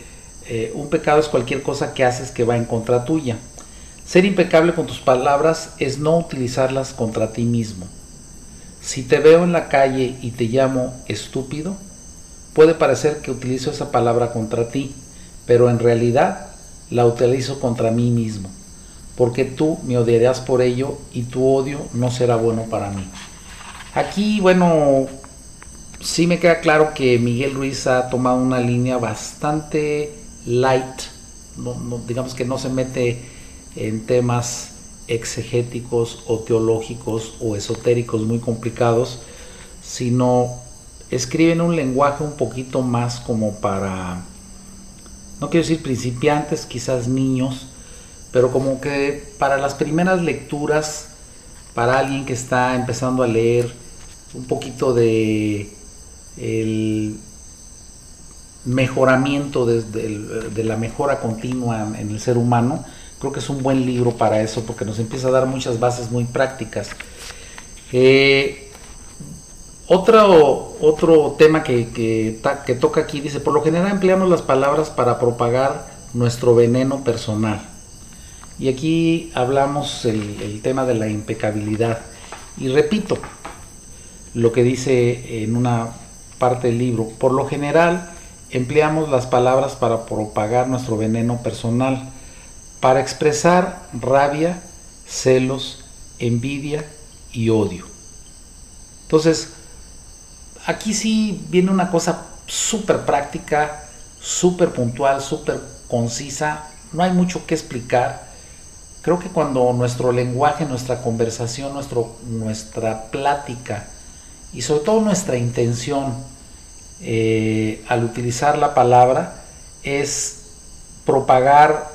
[SPEAKER 1] eh, un pecado es cualquier cosa que haces que va en contra tuya. Ser impecable con tus palabras es no utilizarlas contra ti mismo. Si te veo en la calle y te llamo estúpido, puede parecer que utilizo esa palabra contra ti, pero en realidad la utilizo contra mí mismo, porque tú me odiarás por ello y tu odio no será bueno para mí. Aquí, bueno, sí me queda claro que Miguel Ruiz ha tomado una línea bastante light, digamos que no se mete en temas exegéticos o teológicos o esotéricos muy complicados, sino escribe en un lenguaje un poquito más como para, no quiero decir principiantes, quizás niños, pero como que para las primeras lecturas, para alguien que está empezando a leer un poquito de el mejoramiento de la mejora continua en el ser humano, creo que es un buen libro para eso porque nos empieza a dar muchas bases muy prácticas. Eh, otro, otro tema que, que, toca aquí dice, por lo general empleamos las palabras para propagar nuestro veneno personal. Y aquí hablamos el, el tema de la impecabilidad. Y repito lo que dice en una parte del libro, por lo general empleamos las palabras para propagar nuestro veneno personal para expresar rabia, celos, envidia y odio. Entonces, aquí sí viene una cosa súper práctica, súper puntual, súper concisa, no hay mucho que explicar. Creo que cuando nuestro lenguaje, nuestra conversación, nuestro, nuestra plática y sobre todo nuestra intención eh, al utilizar la palabra es propagar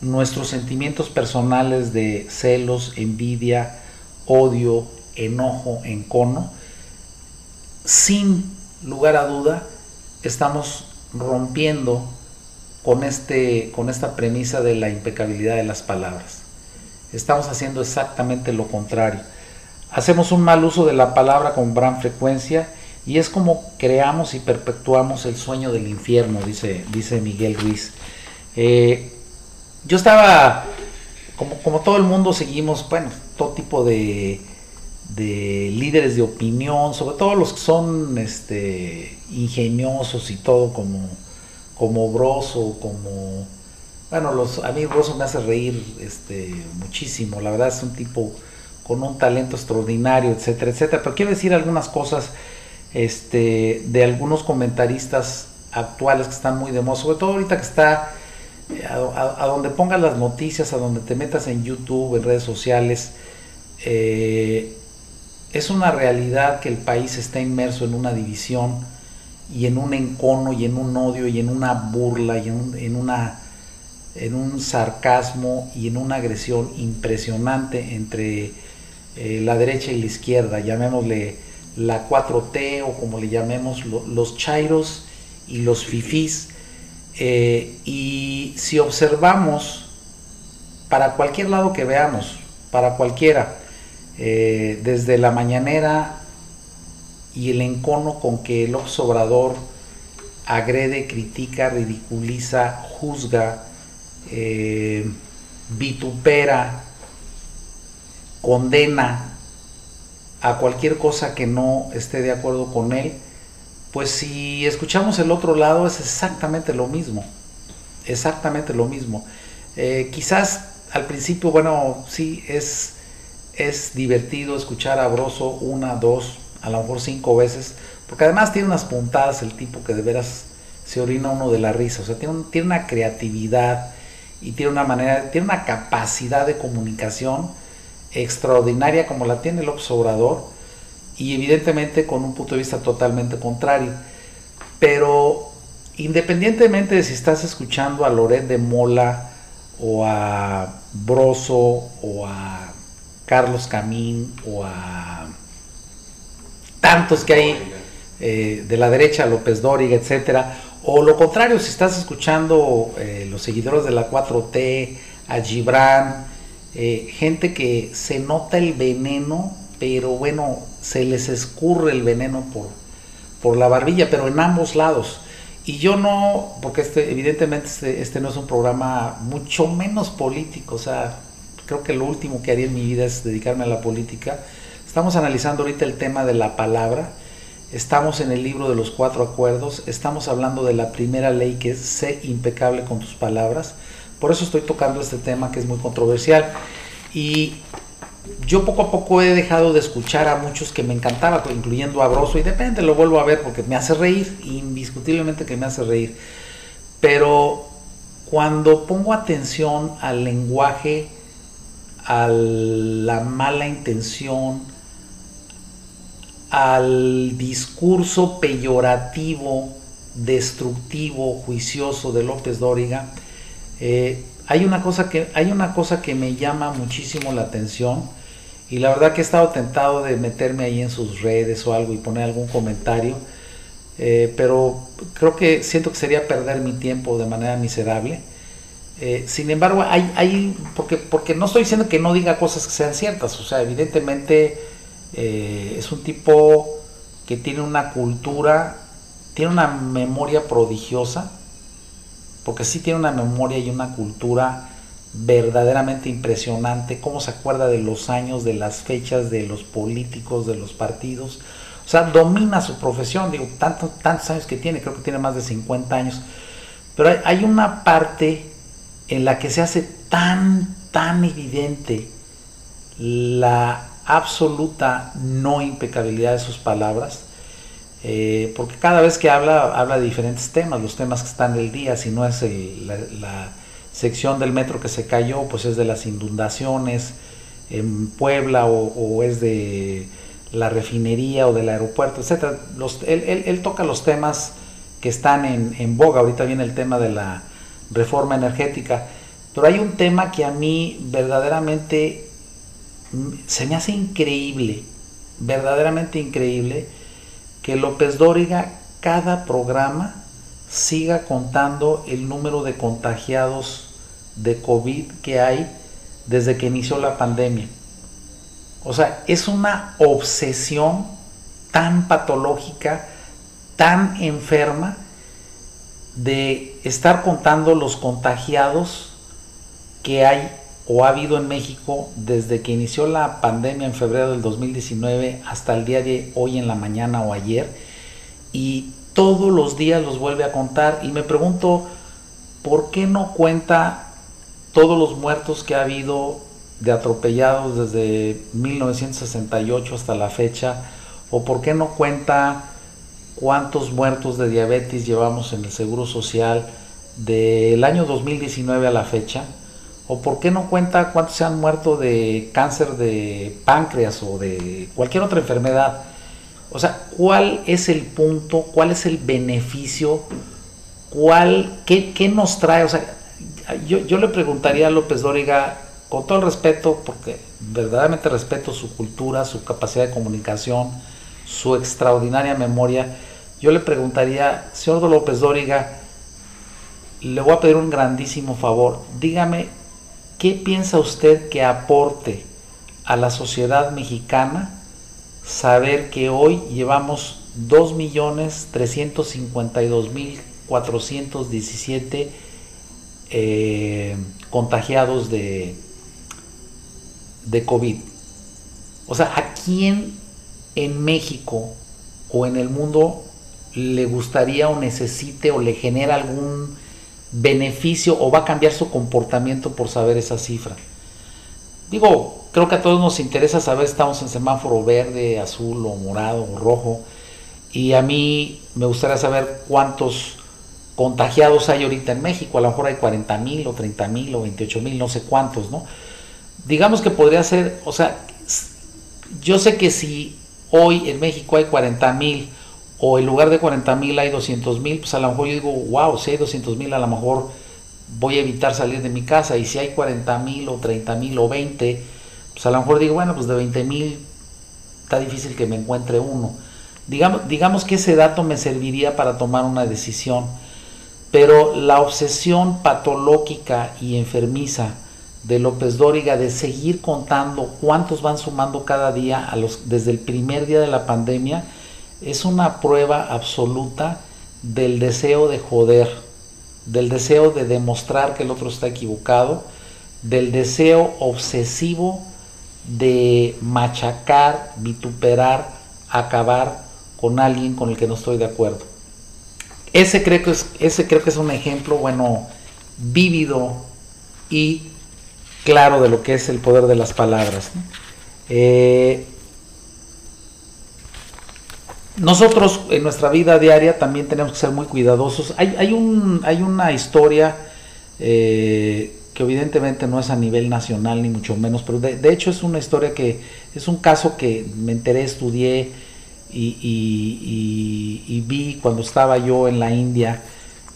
[SPEAKER 1] nuestros sentimientos personales de celos, envidia, odio, enojo, encono, sin lugar a duda estamos rompiendo con, este, con esta premisa de la impecabilidad de las palabras. Estamos haciendo exactamente lo contrario. Hacemos un mal uso de la palabra con gran frecuencia y es como creamos y perpetuamos el sueño del infierno, dice, dice Miguel Ruiz. Eh, yo estaba, como, como todo el mundo, seguimos, bueno, todo tipo de, de líderes de opinión, sobre todo los que son este, ingeniosos y todo, como, como Broso, como... Bueno, los, a mí Broso me hace reír este, muchísimo, la verdad es un tipo con un talento extraordinario, etcétera, etcétera. Pero quiero decir algunas cosas este, de algunos comentaristas actuales que están muy de moda, sobre todo ahorita que está a, donde pongas las noticias, a donde te metas en YouTube, en redes sociales, eh, es una realidad que el país está inmerso en una división y en un encono y en un odio y en una burla y en, una, en un sarcasmo y en una agresión impresionante entre eh, la derecha y la izquierda, llamémosle la 4T o como le llamemos los chairos y los fifís. Eh, y si observamos, para cualquier lado que veamos, para cualquiera, eh, desde la mañanera y el encono con que el observador agrede, critica, ridiculiza, juzga, eh, vitupera, condena a cualquier cosa que no esté de acuerdo con él, pues si escuchamos el otro lado es exactamente lo mismo, exactamente lo mismo. Eh, quizás al principio, bueno, sí es, es divertido escuchar a Broso una, dos, a lo mejor cinco veces, porque además tiene unas puntadas el tipo que de veras se orina uno de la risa, o sea, tiene, tiene una creatividad y tiene una manera, tiene una capacidad de comunicación extraordinaria como la tiene el observador y evidentemente con un punto de vista totalmente contrario. Pero independientemente de si estás escuchando a Loret de Mola o a Broso o a Carlos Camín o a tantos que hay eh, de la derecha, López Dóriga, etcétera, o lo contrario, si estás escuchando eh, los seguidores de la 4T, a Gibran, eh, gente que se nota el veneno pero bueno, se les escurre el veneno por, por la barbilla, pero en ambos lados. Y yo no, porque este, evidentemente este, este, no es un programa mucho menos político, o sea, creo que lo último que haría en mi vida es dedicarme a la política. Estamos analizando ahorita el tema de la palabra. Estamos en el libro de los cuatro acuerdos. Estamos hablando de la primera ley que es sé impecable con tus palabras. Por eso estoy tocando este tema que es muy controversial. Y yo poco a poco he dejado de escuchar a muchos que me encantaba, incluyendo a Broso, y depende, lo vuelvo a ver porque me hace reír, indiscutiblemente que me hace reír. Pero cuando pongo atención al lenguaje, a la mala intención, al discurso peyorativo, destructivo, juicioso de López Dóriga, eh, hay, una cosa que, hay una cosa que me llama muchísimo la atención y la verdad que he estado tentado de meterme ahí en sus redes o algo y poner algún comentario, eh, pero creo que siento que sería perder mi tiempo de manera miserable. Eh, sin embargo, hay, hay porque, porque no estoy diciendo que no diga cosas que sean ciertas, o sea, evidentemente es un tipo que tiene una cultura, tiene una memoria prodigiosa, porque sí tiene una memoria y una cultura verdaderamente impresionante, cómo se acuerda de los años, de las fechas, de los políticos, de los partidos. O sea, domina su profesión, digo, tantos, tantos años que tiene, creo que tiene más de 50 años. Pero hay, hay una parte en la que se hace tan, tan evidente la absoluta no impecabilidad de sus palabras, eh, porque cada vez que habla, habla de diferentes temas, los temas que están del día, si no es la, sección del metro que se cayó, pues es de las inundaciones en Puebla o, es de la refinería o del aeropuerto, etc. él, toca los temas que están en, en boga, ahorita viene el tema de la reforma energética, pero hay un tema que a mí verdaderamente se me hace increíble, verdaderamente increíble, que López Dóriga cada programa siga contando el número de contagiados de COVID que hay desde que inició la pandemia. O sea, es una obsesión tan patológica, tan enferma, de estar contando los contagiados que hay o ha habido en México desde que inició la pandemia en febrero del 2019 hasta el día de hoy en la mañana o ayer y todos los días los vuelve a contar. Y me pregunto por qué no cuenta todos los muertos que ha habido de atropellados desde 1968 hasta la fecha o por qué no cuenta cuántos muertos de diabetes llevamos en el Seguro Social del año 2019 a la fecha ¿O por qué no cuenta cuántos se han muerto de cáncer de páncreas o de cualquier otra enfermedad? O sea, ¿cuál es el punto? ¿Cuál es el beneficio? ¿Cuál, qué, qué nos trae? O sea, yo, yo, le preguntaría a López Dóriga, con todo el respeto, porque verdaderamente respeto su cultura, su capacidad de comunicación, su extraordinaria memoria, yo le preguntaría, señor López Dóriga, le voy a pedir un grandísimo favor, dígame ¿Qué piensa usted que aporte a la sociedad mexicana saber que hoy llevamos 2.352.417 eh, contagiados de, de COVID? O sea, ¿a quién en México o en el mundo le gustaría o necesite o le genera algún beneficio o va a cambiar su comportamiento por saber esa cifra. Digo, creo que a todos nos interesa saber si estamos en semáforo verde, azul o morado o rojo. Y a mí me gustaría saber cuántos contagiados hay ahorita en México. A lo mejor hay 40 mil o 30 mil o 28 mil, no sé cuántos, ¿no? Digamos que podría ser, o sea, yo sé que si hoy en México hay 40 mil o en lugar de 40 mil hay 200 mil, pues a lo mejor yo digo, wow, si hay 200 mil, a lo mejor voy a evitar salir de mi casa. Y si hay 40 mil o 30 mil o 20, pues a lo mejor digo, bueno, pues de 20 mil está difícil que me encuentre uno. Digamos, digamos que ese dato me serviría para tomar una decisión, pero la obsesión patológica y enfermiza de López Dóriga de seguir contando cuántos van sumando cada día a los, desde el primer día de la pandemia, es una prueba absoluta del deseo de joder, del deseo de demostrar que el otro está equivocado, del deseo obsesivo de machacar, vituperar, acabar con alguien con el que no estoy de acuerdo. Ese creo que es, ese creo que es un ejemplo, bueno, vívido y claro de lo que es el poder de las palabras. Eh, nosotros en nuestra vida diaria también tenemos que ser muy cuidadosos. Hay, hay, un, hay una historia eh, que evidentemente no es a nivel nacional ni mucho menos, pero de, hecho es una historia que es un caso que me enteré, estudié y, vi cuando estaba yo en la India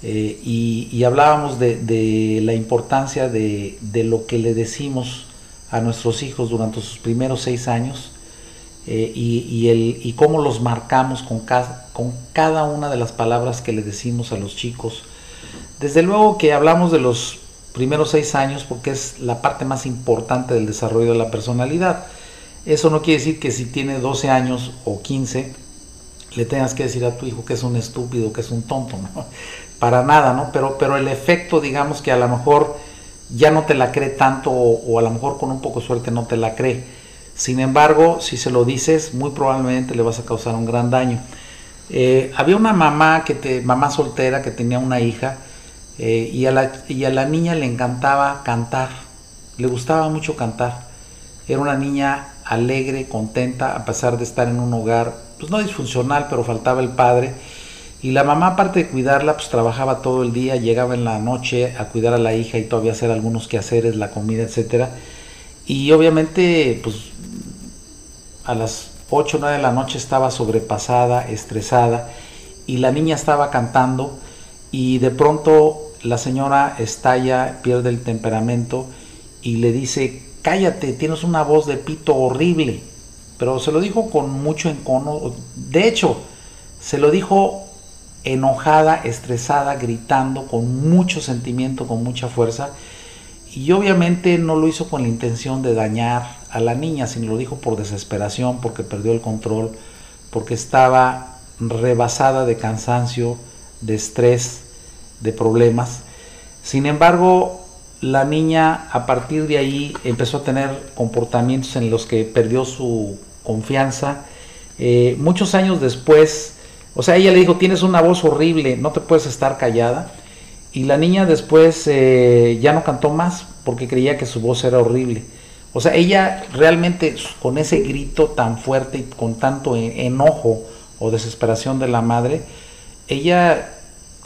[SPEAKER 1] eh, y, hablábamos de, la importancia de, lo que le decimos a nuestros hijos durante sus primeros seis años eh, y, el, y cómo los marcamos con, con cada una de las palabras que le decimos a los chicos. Desde luego que hablamos de los primeros seis años porque es la parte más importante del desarrollo de la personalidad. Eso no quiere decir que si tiene 12 años o 15 le tengas que decir a tu hijo que es un estúpido, que es un tonto, ¿no? Para nada, ¿no? Pero, pero el efecto, digamos que a lo mejor ya no te la cree tanto o, a lo mejor con un poco de suerte no te la cree. Sin embargo, si se lo dices, muy probablemente le vas a causar un gran daño. Eh, había una mamá, que te, mamá soltera que tenía una hija eh, y, a la, y a la niña le encantaba cantar, le gustaba mucho cantar. Era una niña alegre, contenta, a pesar de estar en un hogar, pues no disfuncional, pero faltaba el padre. Y la mamá, aparte de cuidarla, pues trabajaba todo el día, llegaba en la noche a cuidar a la hija y todavía hacer algunos quehaceres, la comida, etcétera. Y obviamente, pues a las 8 o 9 de la noche estaba sobrepasada, estresada, y la niña estaba cantando, y de pronto la señora estalla, pierde el temperamento y le dice, cállate, tienes una voz de pito horrible. Pero se lo dijo con mucho encono. De hecho, se lo dijo enojada, estresada, gritando, con mucho sentimiento, con mucha fuerza. Y obviamente no lo hizo con la intención de dañar a la niña, sino lo dijo por desesperación, porque perdió el control, porque estaba rebasada de cansancio, de estrés, de problemas. Sin embargo, la niña a partir de ahí empezó a tener comportamientos en los que perdió su confianza. Eh, muchos años después, o sea, ella le dijo, tienes una voz horrible, no te puedes estar callada. Y la niña después eh, ya no cantó más porque creía que su voz era horrible. O sea, ella realmente con ese grito tan fuerte y con tanto e-, enojo o desesperación de la madre, ella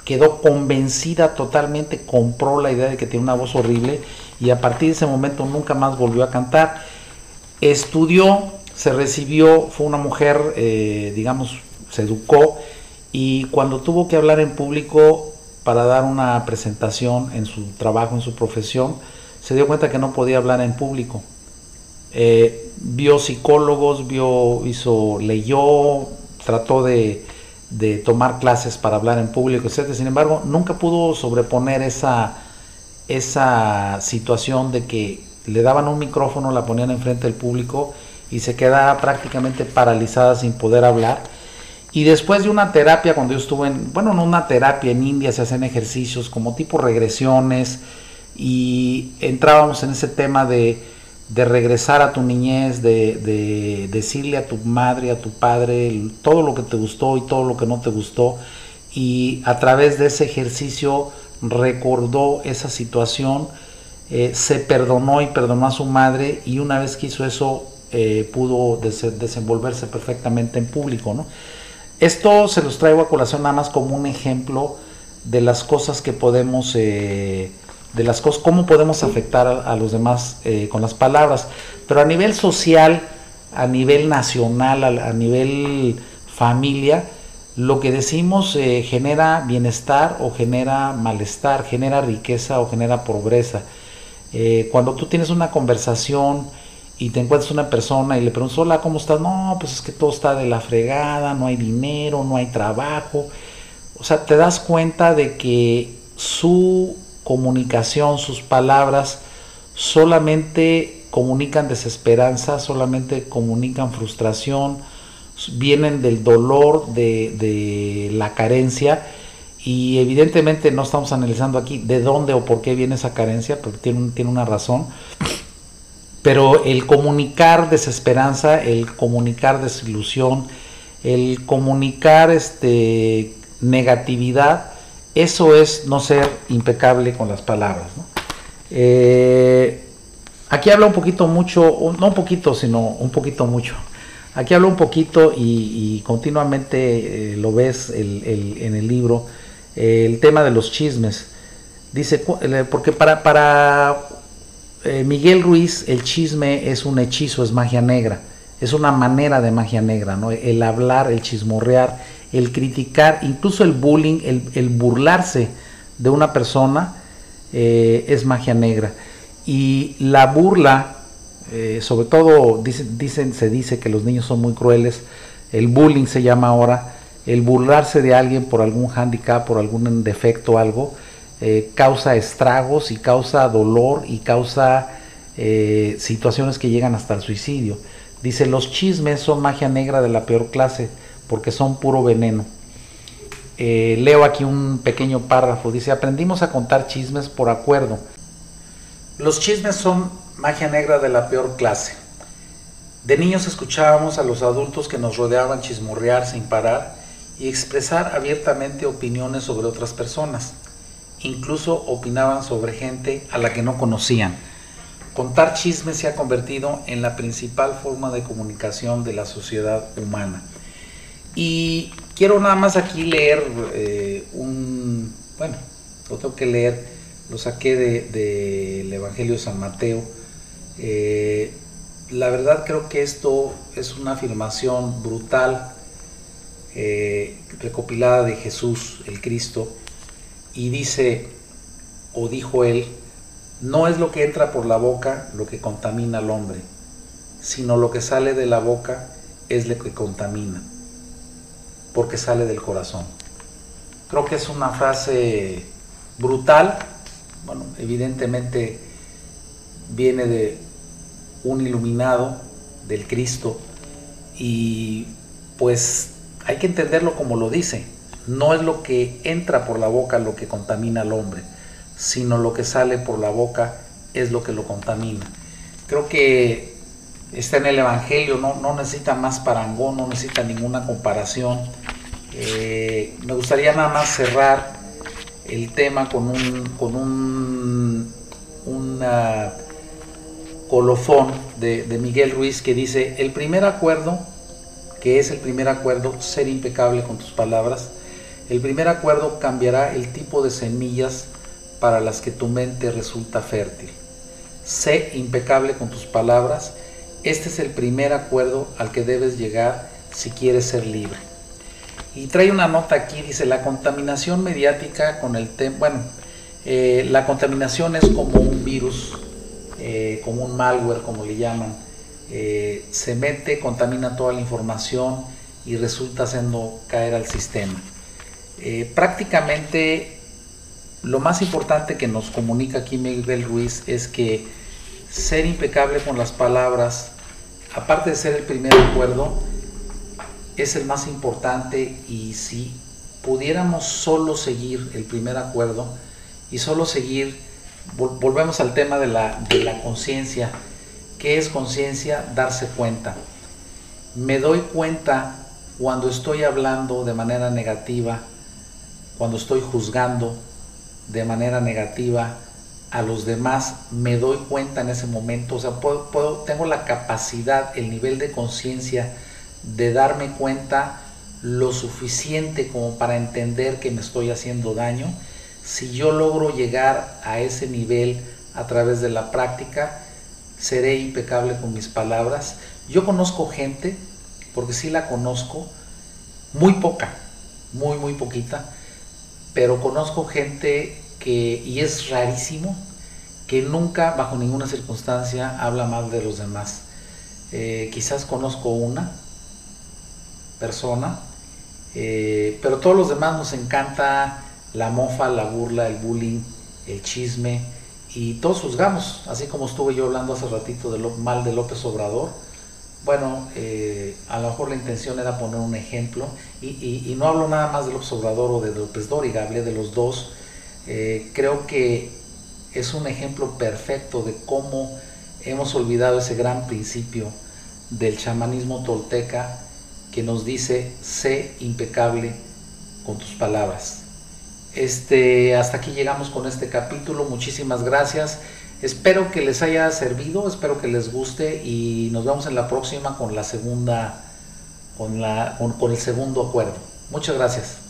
[SPEAKER 1] quedó convencida totalmente, compró la idea de que tiene una voz horrible y a partir de ese momento nunca más volvió a cantar. Estudió, se recibió, fue una mujer, eh, digamos, se educó y cuando tuvo que hablar en público para dar una presentación en su trabajo, en su profesión, se dio cuenta que no podía hablar en público. Eh, vio psicólogos, vio, hizo, leyó, trató de tomar clases para hablar en público, etc. Sin embargo, nunca pudo sobreponer esa, esa situación de que le daban un micrófono, la ponían enfrente del público y se quedaba prácticamente paralizada sin poder hablar. Y después de una terapia, cuando yo estuve en, bueno, no una terapia, en India se hacen ejercicios como tipo regresiones y entrábamos en ese tema de de regresar a tu niñez, de, decirle a tu madre, a tu padre todo lo que te gustó y todo lo que no te gustó. Y a través de ese ejercicio recordó esa situación, eh, se perdonó y perdonó a su madre y una vez que hizo eso eh, pudo desenvolverse perfectamente en público. ¿no? Esto se los traigo a colación nada más como un ejemplo de las cosas que podemos... Eh, de las cosas, cómo podemos afectar a, los demás eh, con las palabras. Pero a nivel social, a nivel nacional, a, nivel familia, lo que decimos eh, genera bienestar o genera malestar, genera riqueza o genera pobreza. Eh, cuando tú tienes una conversación y te encuentras una persona y le preguntas, hola, ¿cómo estás? No, pues es que todo está de la fregada, no hay dinero, no hay trabajo. O sea, te das cuenta de que su comunicación, sus palabras, solamente comunican desesperanza, solamente comunican frustración, vienen del dolor, de, la carencia y evidentemente no estamos analizando aquí de dónde o por qué viene esa carencia, porque tiene, tiene una razón. Pero el comunicar desesperanza, el comunicar desilusión, el comunicar este, negatividad, eso es no ser impecable con las palabras. Eh, aquí habla un poquito mucho, no un poquito, sino un poquito mucho. Aquí habla un poquito y, continuamente eh, lo ves en el libro, el tema de los chismes. Dice, porque para, eh, Miguel Ruiz el chisme es un hechizo, es magia negra, es una manera de magia negra. El hablar, el chismorrear, el criticar, incluso el bullying, el, burlarse de una persona eh, es magia negra. Y la burla, eh, sobre todo dicen, dicen, se dice que los niños son muy crueles, el bullying se llama ahora, el burlarse de alguien por algún hándicap, por algún defecto, algo, eh, causa estragos y causa dolor y causa situaciones que llegan hasta el suicidio. Dice, los chismes son magia negra de la peor clase porque son puro veneno. Eh, leo aquí un pequeño párrafo, dice, aprendimos a contar chismes por acuerdo. Los chismes son magia negra de la peor clase. De niños escuchábamos a los adultos que nos rodeaban chismorrear sin parar y expresar abiertamente opiniones sobre otras personas. Incluso opinaban sobre gente a la que no conocían. Contar chismes se ha convertido en la principal forma de comunicación de la sociedad humana. Y quiero nada más aquí leer eh, un, bueno, lo tengo que leer, lo saqué del de, Evangelio de San Mateo. Eh, la verdad creo que esto es una afirmación brutal, eh, recopilada de Jesús, el Cristo, y dice, o dijo él, no es lo que entra por la boca lo que contamina al hombre, sino lo que sale de la boca es lo que contamina porque sale del corazón. Creo que es una frase brutal, bueno, evidentemente viene de un iluminado del Cristo y pues hay que entenderlo como lo dice. No es lo que entra por la boca lo que contamina al hombre, sino lo que sale por la boca es lo que lo contamina. Creo que está en el Evangelio, no, no necesita más parangón, no necesita ninguna comparación eh, me gustaría nada más cerrar el tema con un, con un colofón de, de Miguel Ruiz que dice, el primer acuerdo, que es el primer acuerdo, ser impecable con tus palabras, el primer acuerdo cambiará el tipo de semillas para las que tu mente resulta fértil. Sé impecable con tus palabras. Este es el primer acuerdo al que debes llegar si quieres ser libre. Y trae una nota aquí, dice, la contaminación mediática con el tema, bueno, eh, la contaminación es como un virus, eh, como un malware, como le llaman. Eh, se mete, contamina toda la información y resulta haciendo caer al sistema. prácticamente lo más importante que nos comunica aquí Miguel Ruiz es que ser impecable con las palabras, aparte de ser el primer acuerdo, es el más importante y si pudiéramos solo seguir el primer acuerdo y solo seguir, volvemos al tema de la, de la conciencia. ¿Qué es conciencia? Darse cuenta. Me doy cuenta cuando estoy hablando de manera negativa, cuando estoy juzgando de manera negativa a los demás, me doy cuenta en ese momento, o sea, puedo, tengo la capacidad, el nivel de conciencia de darme cuenta lo suficiente como para entender que me estoy haciendo daño, si yo logro llegar a ese nivel a través de la práctica, seré impecable con mis palabras. Yo conozco gente, porque sí la conozco, muy poca, muy, muy poquita, pero conozco gente que, y es rarísimo, que nunca, bajo ninguna circunstancia, habla mal de los demás. Eh, quizás conozco una, persona, eh, pero todos los demás nos encanta la mofa, la burla, el bullying, el chisme, y todos juzgamos, así como estuve yo hablando hace ratito de lo, mal de López Obrador. Bueno, eh, a lo mejor la intención era poner un ejemplo, y, no hablo nada más de López Obrador o de López Dóriga, hablé de los dos. Eh, creo que es un ejemplo perfecto de cómo hemos olvidado ese gran principio del chamanismo tolteca que nos dice, sé impecable con tus palabras. Este, hasta aquí llegamos con este capítulo. Muchísimas gracias. Espero que les haya servido, espero que les guste y nos vemos en la próxima con la segunda, con, la, con el segundo acuerdo. Muchas gracias.